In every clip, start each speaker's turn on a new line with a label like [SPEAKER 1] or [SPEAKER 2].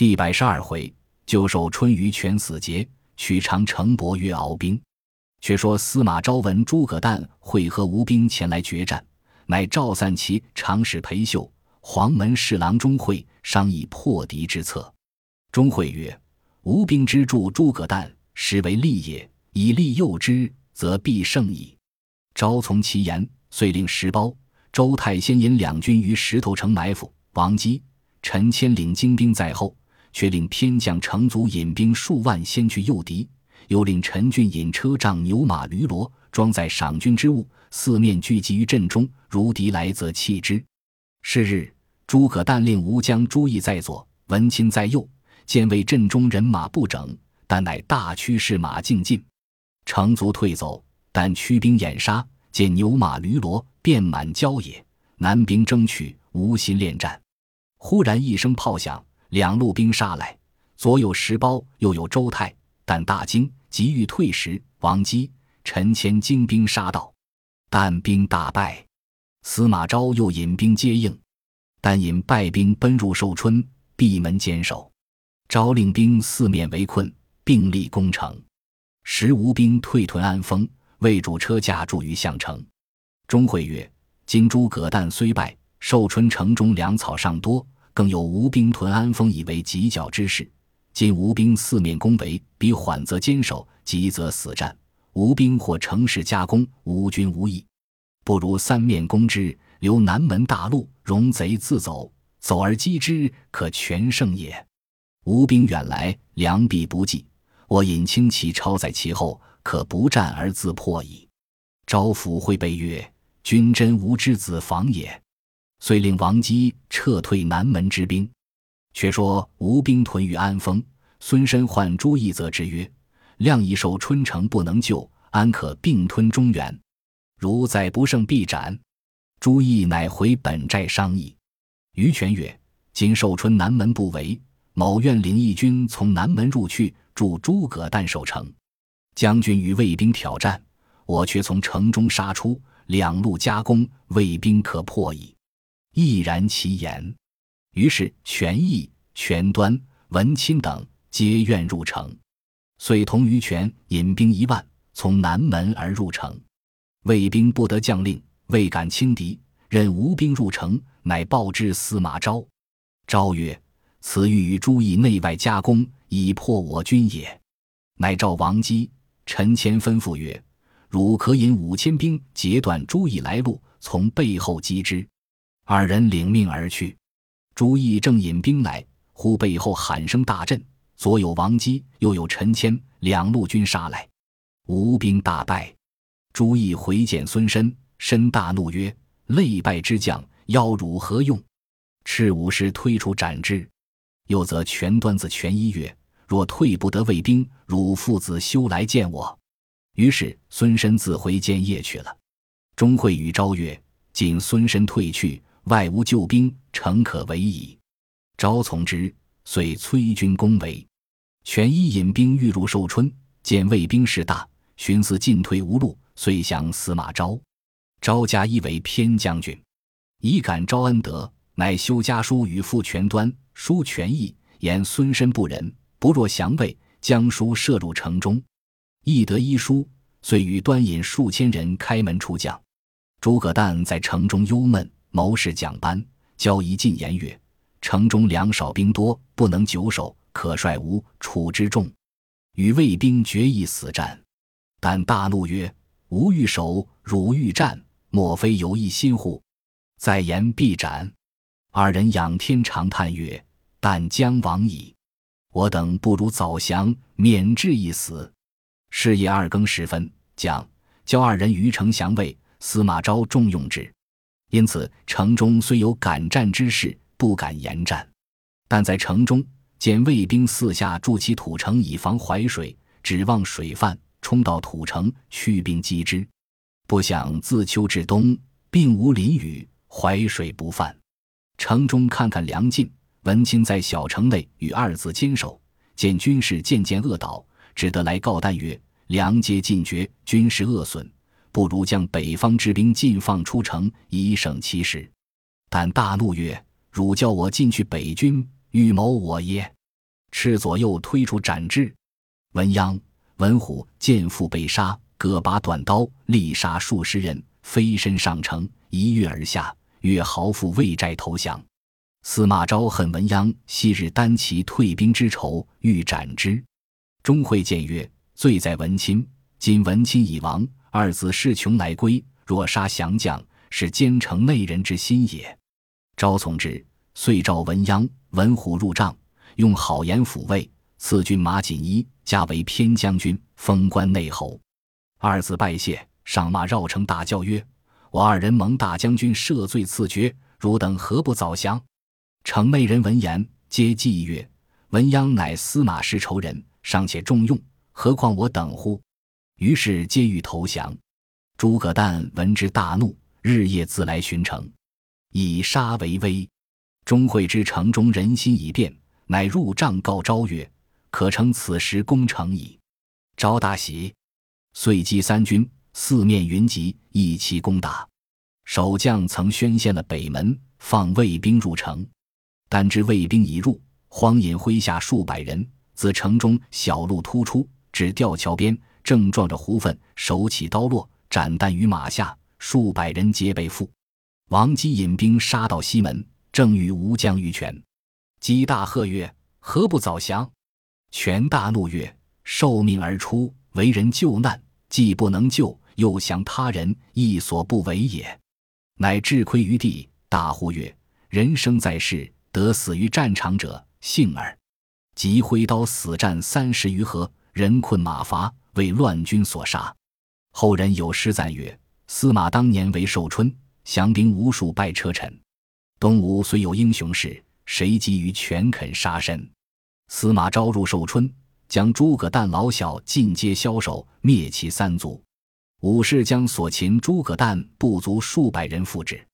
[SPEAKER 1] 第百十二回，就受春雨全死节，取长城伯约敖兵。却说司马昭闻诸葛诞会合吴兵前来决战，乃召散其常侍裴秀、黄门侍郎钟会商议破敌之策。钟会曰：“吴兵之助诸葛诞，实为利也。以利诱之，则必胜矣。”昭从其言，遂令石苞、周泰先引两军于石头城埋伏。王基、陈谦领精兵在后，却令偏将程祖引兵数万先去诱敌。又令陈俊引车仗牛马驴骡，装载赏军之物，四面聚集于阵中。如敌来，则弃之。是日，诸葛诞令吴将朱义在左，文钦在右。见为阵中人马不整，但乃大驱士马竞进。程卒退走，但驱兵掩杀，见牛马驴骡遍满郊野，南兵争取，无心恋战。忽然一声炮响，两路兵杀来，左有石苞，右有周泰，但大惊。急欲退时，王基、陈谦精兵杀到，但兵大败。司马昭又引兵接应，但引败兵奔入寿春，闭门坚守。昭令兵四面围困，并力攻城。时吴兵退屯安丰，魏主车驾驻于项城。钟会曰：“今诸葛诞虽败，寿春城中粮草尚多，更有吴兵屯安丰，以为犄角之势。”今吴兵四面攻围，彼缓则坚守，急则死战。吴兵或乘势加攻，吴军无益。不如三面攻之，留南门大路，容贼自走，走而击之，可全胜也。吴兵远来，粮必不济。我引轻骑超在其后，可不战而自破矣。招抚会备曰：“君真无之子防也。”遂令王基撤退南门之兵。却说吴兵屯于安丰，孙申唤朱义则之曰：“亮已守春城，不能救，安可并吞中原？如再不胜，必斩。”朱义乃回本寨商议。于权曰：“今寿春南门不围，某愿领义军从南门入去，助诸葛诞守城。将军与魏兵挑战，我却从城中杀出，两路夹攻，魏兵可破矣。”毅然其言。于是，权义、权端、文钦等皆愿入城，遂同于权引兵一万，从南门而入城。魏兵不得将令，未敢轻敌，任吴兵入城，乃报之司马昭。昭曰：“此欲与诸义内外夹攻，以破我军也。”乃召王基、陈谦吩咐曰：“汝可引五千兵截断诸义来路，从背后击之。”二人领命而去。朱义正引兵来，忽背后喊声大震，左有王基，右有陈谦，两路军杀来，吴兵大败。朱义回见孙申，申大怒曰：“累败之将，邀汝何用？”赤武师推出斩之。又则全端子全一曰：“若退不得魏兵，汝父子休来见我。”于是孙申自回建业去了。钟会与昭曰：“今孙申退去。”外无救兵，诚可为矣。昭从之，遂催军攻围。权一引兵欲入寿春，见魏兵势大，寻思进退无路，遂降司马昭。昭加一为偏将军，以感昭恩德，乃修家书与父权端，书权义言孙申不仁，不若降魏，将书射入城中。义得一书，遂与端引数千人开门出将。诸葛诞在城中忧闷。谋士蒋班交一进言曰：“城中粮少兵多，不能久守，可率吴、楚之众与魏兵决一死战。”但大怒曰：“吾欲守，汝欲战，莫非有一心乎？再言必斩。”二人仰天长叹曰：“但将亡矣！我等不如早降，免至一死。”是夜二更时分，蒋教二人于城降魏，司马昭重用之。因此，城中虽有敢战之士，不敢言战。但在城中见魏兵四下筑起土城，以防淮水，指望水泛冲到土城，驱兵击之。不想自秋至冬，并无淋雨，淮水不泛。城中看看粮尽，文钦在小城内与二子坚守，见军事渐渐恶倒，只得来告旦曰：“粮皆尽绝，军事恶损。”不如将北方之兵尽放出城，以省其事。但大怒曰：“汝叫我进去北军，欲谋我耶？”赤左右推出斩之。文鸯、文虎见父被杀，各拔短刀，力杀数十人，飞身上城，一跃而下。越豪富魏寨投降。司马昭恨文鸯昔日担其退兵之仇，欲斩之。钟会谏曰：“罪在文钦，今文钦已亡，二子势穷来归，若杀降将，是奸臣内人之心也。”昭从之，遂召文鸯、文虎入帐，用好言抚慰，赐军马锦衣，加为偏将军，封官内侯。二子拜谢，上马绕城大叫曰：“我二人蒙大将军赦罪赐爵，汝等何不早降？”城内人闻言，皆计曰：“文鸯乃司马氏仇人，尚且重用，何况我等乎？”于是皆欲投降。诸葛诞闻之大怒，日夜自来巡城，以杀为威。钟会知城中人心已变，乃入帐告昭曰：“可乘此时攻城矣。”昭大喜，遂击三军，四面云集，一齐攻打。守将曾宣献了北门，放卫兵入城。但知卫兵已入，荒引麾下数百人自城中小路突出，至吊桥边，正撞着胡奋，手起刀落，斩弹于马下，数百人皆被缚。王基引兵杀到西门，正与吴将于权。姬大喝曰：“何不早降？”权大怒曰：“受命而出，为人救难，既不能救，又降他人，亦所不为也。”乃至亏于地，大呼曰：“人生在世！”得死于战场者，幸耳。即挥刀死战三十余合，人困马乏，为乱军所杀。后人有诗赞曰：“司马当年为寿春，降兵无数败车臣。东吴虽有英雄士，谁及于权肯杀身？”司马昭入寿春，将诸葛诞老小尽皆枭首，灭其三族。武士将所擒诸葛诞不足数百人复之。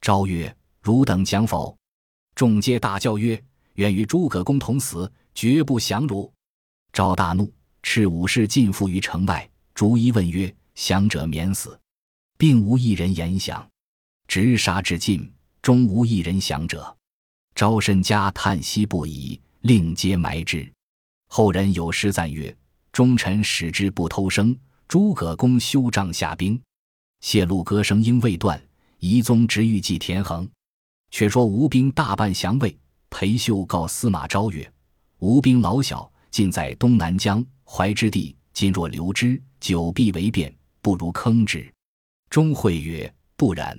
[SPEAKER 1] 昭曰：“汝等讲否？”众皆大叫曰：“愿与诸葛公同死，绝不降汝！”昭大怒，是武士尽缚于城外，逐一问曰：“降者免死，并无一人言降。直杀至尽，终无一人降者。”昭身家叹息不已，令皆埋之。后人有诗赞曰：“忠臣使之不偷生，诸葛公休帐下兵。谢露歌声应未断，遗宗直欲祭田横。”却说吴兵大半降魏，裴秀告司马昭曰：“吴兵老小，尽在东南江淮之地。今若留之，久必为变，不如坑之。”钟会曰：“不然。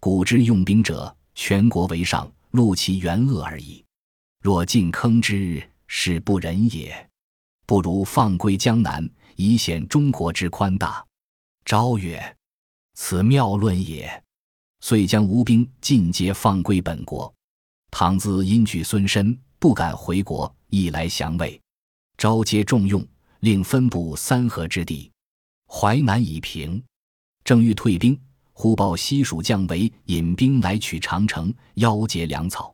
[SPEAKER 1] 古之用兵者，全国为上，戮其元恶而已。若尽坑之，是不仁也。不如放归江南，以显中国之宽大。”昭曰：“此妙论也。”遂将吴兵尽皆放归本国，唐自因惧孙申，不敢回国，亦来降魏。昭皆重用，令分布三河之地。淮南已平，正欲退兵，忽报西蜀将为引兵来取长城，邀劫粮草。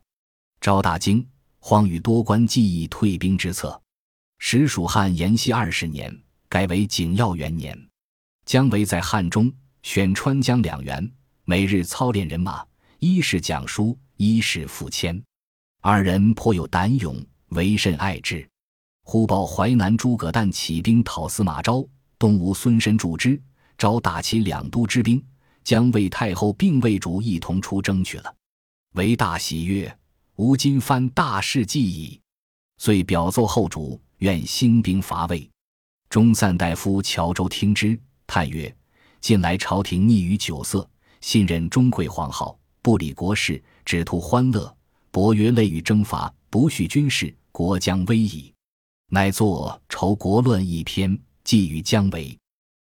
[SPEAKER 1] 昭大惊，慌与多官计议退兵之策。时蜀汉延熙二十年，改为景耀元年。姜维在汉中选川江两员。每日操练人马，一是讲书，一是赋签。二人颇有胆勇，为甚爱之。忽报淮南诸葛诞起兵讨司马昭，东吴孙申助之，昭打齐两都之兵，将魏太后并魏主一同出征去了。为大喜曰：“吾今犯大事计矣。”遂表奏后主，愿兴兵伐魏。中散大夫乔州听之，叹曰：“近来朝廷溺于酒色。”信任钟贵皇后，不理国事，只图欢乐。伯曰：“累于征伐，不恤军事，国将危矣。”乃作《仇国论》一篇，寄予姜维。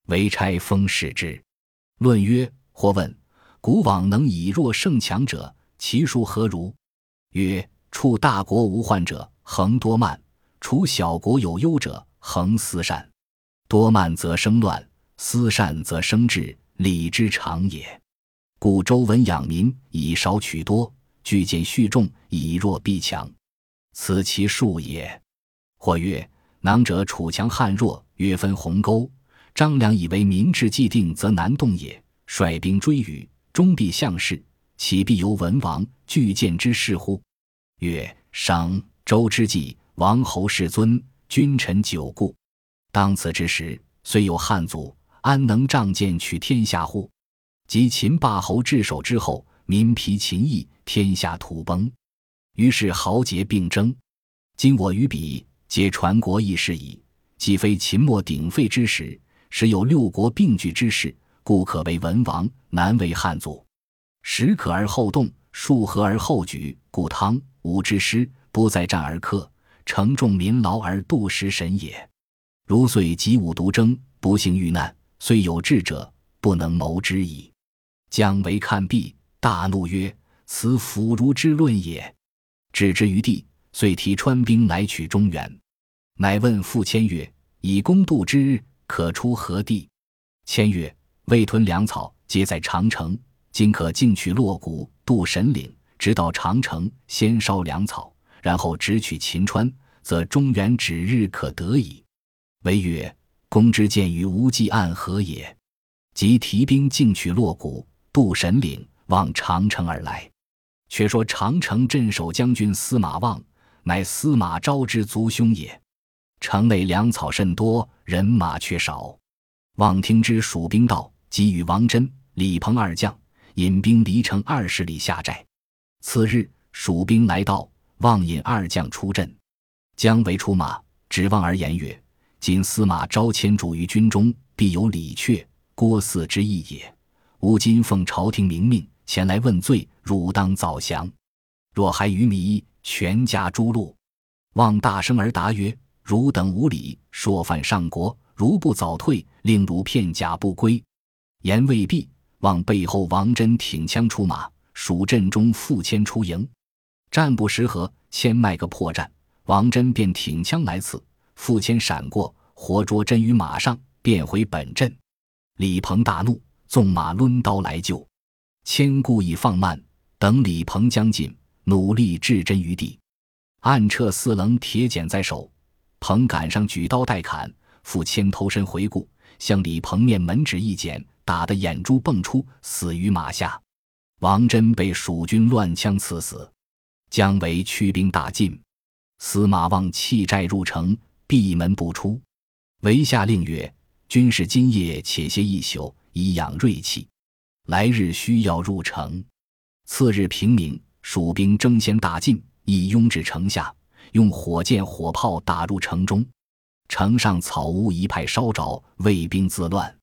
[SPEAKER 1] 维差封使之。论曰：“或问：古往能以弱胜强者，其数何如？”曰：“处大国无患者，恒多慢；处小国有忧者，恒思善。多慢则生乱，思善则生智，礼之常也。”故周文养民，以少取多，聚简蓄众，以弱逼强，此其数也。或曰：囊者楚强汉弱，约分鸿沟。张良以为民志既定，则难动也。率兵追羽，终必向事，岂必由文王拒见之事乎？曰：商周之际，王侯世尊，君臣久固。当此之时，虽有汉祖，安能仗剑取天下乎？及秦霸侯至守之后，民疲秦役，天下土崩。于是豪杰并争。今我与彼，皆传国义事矣。既非秦末鼎沸之时，时有六国并举之势，故可为文王，难为汉祖。时可而后动，数合而后举，故汤武之师不在战而克，承重民劳而度时神也。如遂及武独争，不幸遇难，虽有智者，不能谋之矣。姜维看毕，大怒曰：“此腐儒之论也！”置之于地，遂提川兵来取中原。乃问傅谦曰：“以攻度之，可出何地？”谦曰：“未屯粮草，皆在长城。今可径取洛谷，渡神岭，直到长城，先烧粮草，然后直取秦川，则中原指日可得矣。”为曰：“公之见于无忌暗何也？”即提兵径取洛谷，渡神岭，望长城而来。却说长城镇守将军司马望，乃司马昭之族兄也。城内粮草甚多，人马却少。望听之蜀兵到，即与王真、李鹏二将引兵离城二十里下寨。次日，蜀兵来到，望引二将出阵。姜维出马，指望而言曰：“今司马昭迁主于军中，必有李榷、郭汜之意也。吾今奉朝廷明命前来问罪，汝当早降。若还愚迷，全家诛戮。”望大声而答曰。汝等无礼，说犯上国。如不早退，令汝片甲不归。言未毕，望背后王真挺枪出马，蜀阵中复迁出营。战不十合，谦卖个破绽，王真便挺枪来刺，傅谦闪过，活捉真于马上，便回本阵。李鹏大怒，纵马抡刀来救。谦故意放慢，等李鹏将近，努力置真于地，暗撤四棱铁锏在手。彭赶上，举刀待砍。傅谦偷身回顾，向李鹏面门指一剪，打得眼珠迸出，死于马下。王真被蜀军乱枪刺死。姜维驱兵打进，司马望弃寨入城，闭门不出。维下令曰：“军士今夜且歇一宿，以养锐气。来日需要入城。”次日平明，蜀兵争先大进，已拥至城下。用火箭、火炮打入城中，城上草屋一派烧着，卫兵自乱。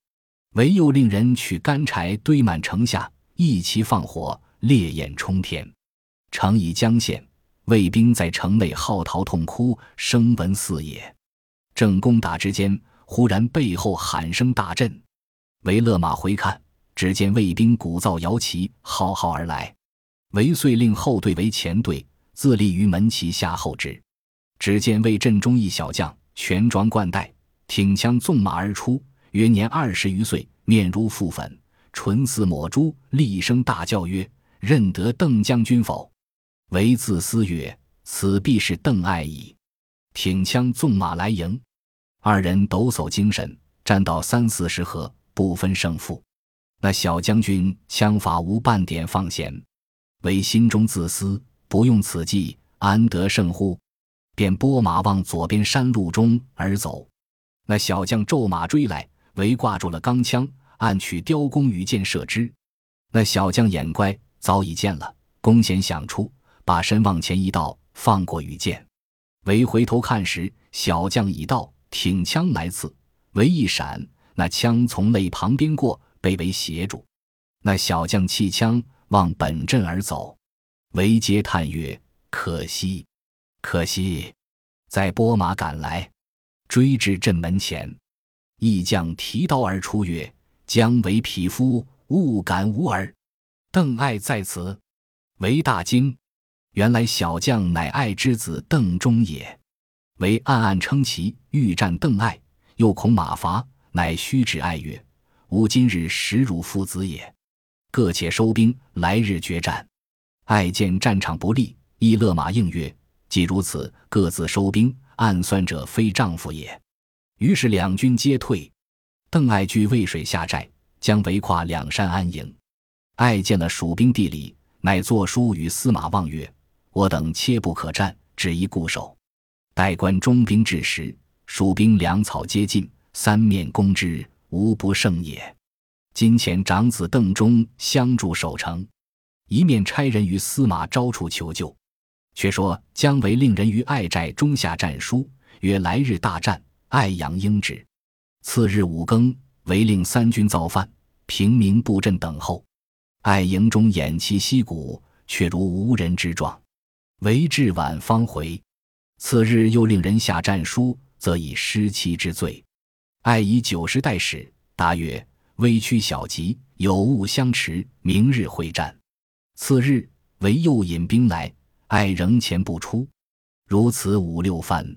[SPEAKER 1] 唯有令人取干柴堆满城下，一齐放火，烈焰冲天。城已将陷，卫兵在城内号啕痛哭，声闻四野。正攻打之间，忽然背后喊声大震，韦勒马回看，只见卫兵鼓噪摇旗，浩浩而来。韦遂令后队为前队。自立于门旗下后之，只见魏阵中一小将，全装冠带，挺枪纵马而出，约年二十余岁，面如覆粉，唇似抹朱，厉声大叫曰：“认得邓将军否？”唯自思曰：“此必是邓艾矣。”挺枪纵马来迎，二人抖擞精神，战到三四十合，不分胜负。那小将军枪法无半点放闲，唯心中自私。不用此计，安得胜乎？便拨马往左边山路中而走。那小将骤马追来，围挂住了钢枪，暗取雕弓羽箭射之。那小将眼乖，早已见了弓弦响出，把身往前一倒，放过羽箭。唯回头看时，小将已到，挺枪来刺。唯一闪，那枪从肋旁边过，被围挟住。那小将弃枪，往本阵而走。韦阶叹曰：“可惜，可惜！”再拨马赶来，追至阵门前，义将提刀而出曰：“姜维匹夫，勿敢无耳！”邓艾在此，韦大惊，原来小将乃艾之子邓忠也。韦暗暗称奇，欲战邓艾，又恐马乏，乃虚指艾曰：“吾今日实汝父子也。各且收兵，来日决战。”爱见战场不利，亦勒马应曰：“既如此，各自收兵。暗算者非丈夫也。”于是两军皆退。邓艾据渭水下寨，将围跨两山安营。爱见了蜀兵地理，乃作书与司马望曰：“我等切不可战，只宜固守。”待观中兵至时，蜀兵粮草皆尽，三面攻之，无不胜也。今遣长子邓忠相助守城，一面差人于司马昭处求救。却说姜维令人于爱寨中下战书，曰：“来日大战，爱阳应之。”次日五更，为令三军造饭，平民布阵等候。爱营中偃旗息鼓，却如无人之状。为至晚方回。次日又令人下战书，则以失期之罪。爱以九十代使，答曰：“微屈小急，有误相持，明日会战。”次日为又引兵来。爱仍前不出，如此五六番，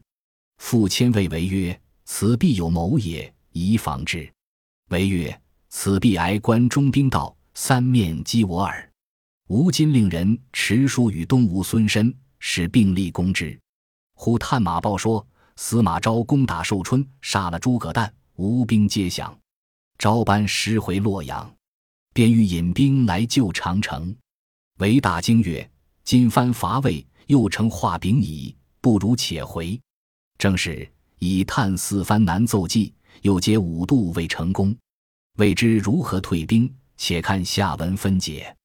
[SPEAKER 1] 复迁谓为曰：“此必有谋也，宜防之。”为曰：“此必挨关中兵到，三面击我耳。”吴今令人持书与东吴孙申，使并力攻之。忽探马报说，司马昭攻打寿春，杀了诸葛诞，吴兵皆降。昭班师回洛阳，便欲引兵来救长城。为大惊曰。今番伐魏，又成画饼矣，不如且回。正是以探四番难奏计，又结五度未成功，未知如何退兵。且看下文分解。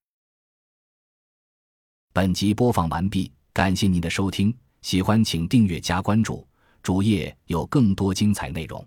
[SPEAKER 1] 本集播放完毕，感谢您的收听，喜欢请订阅加关注，主页有更多精彩内容。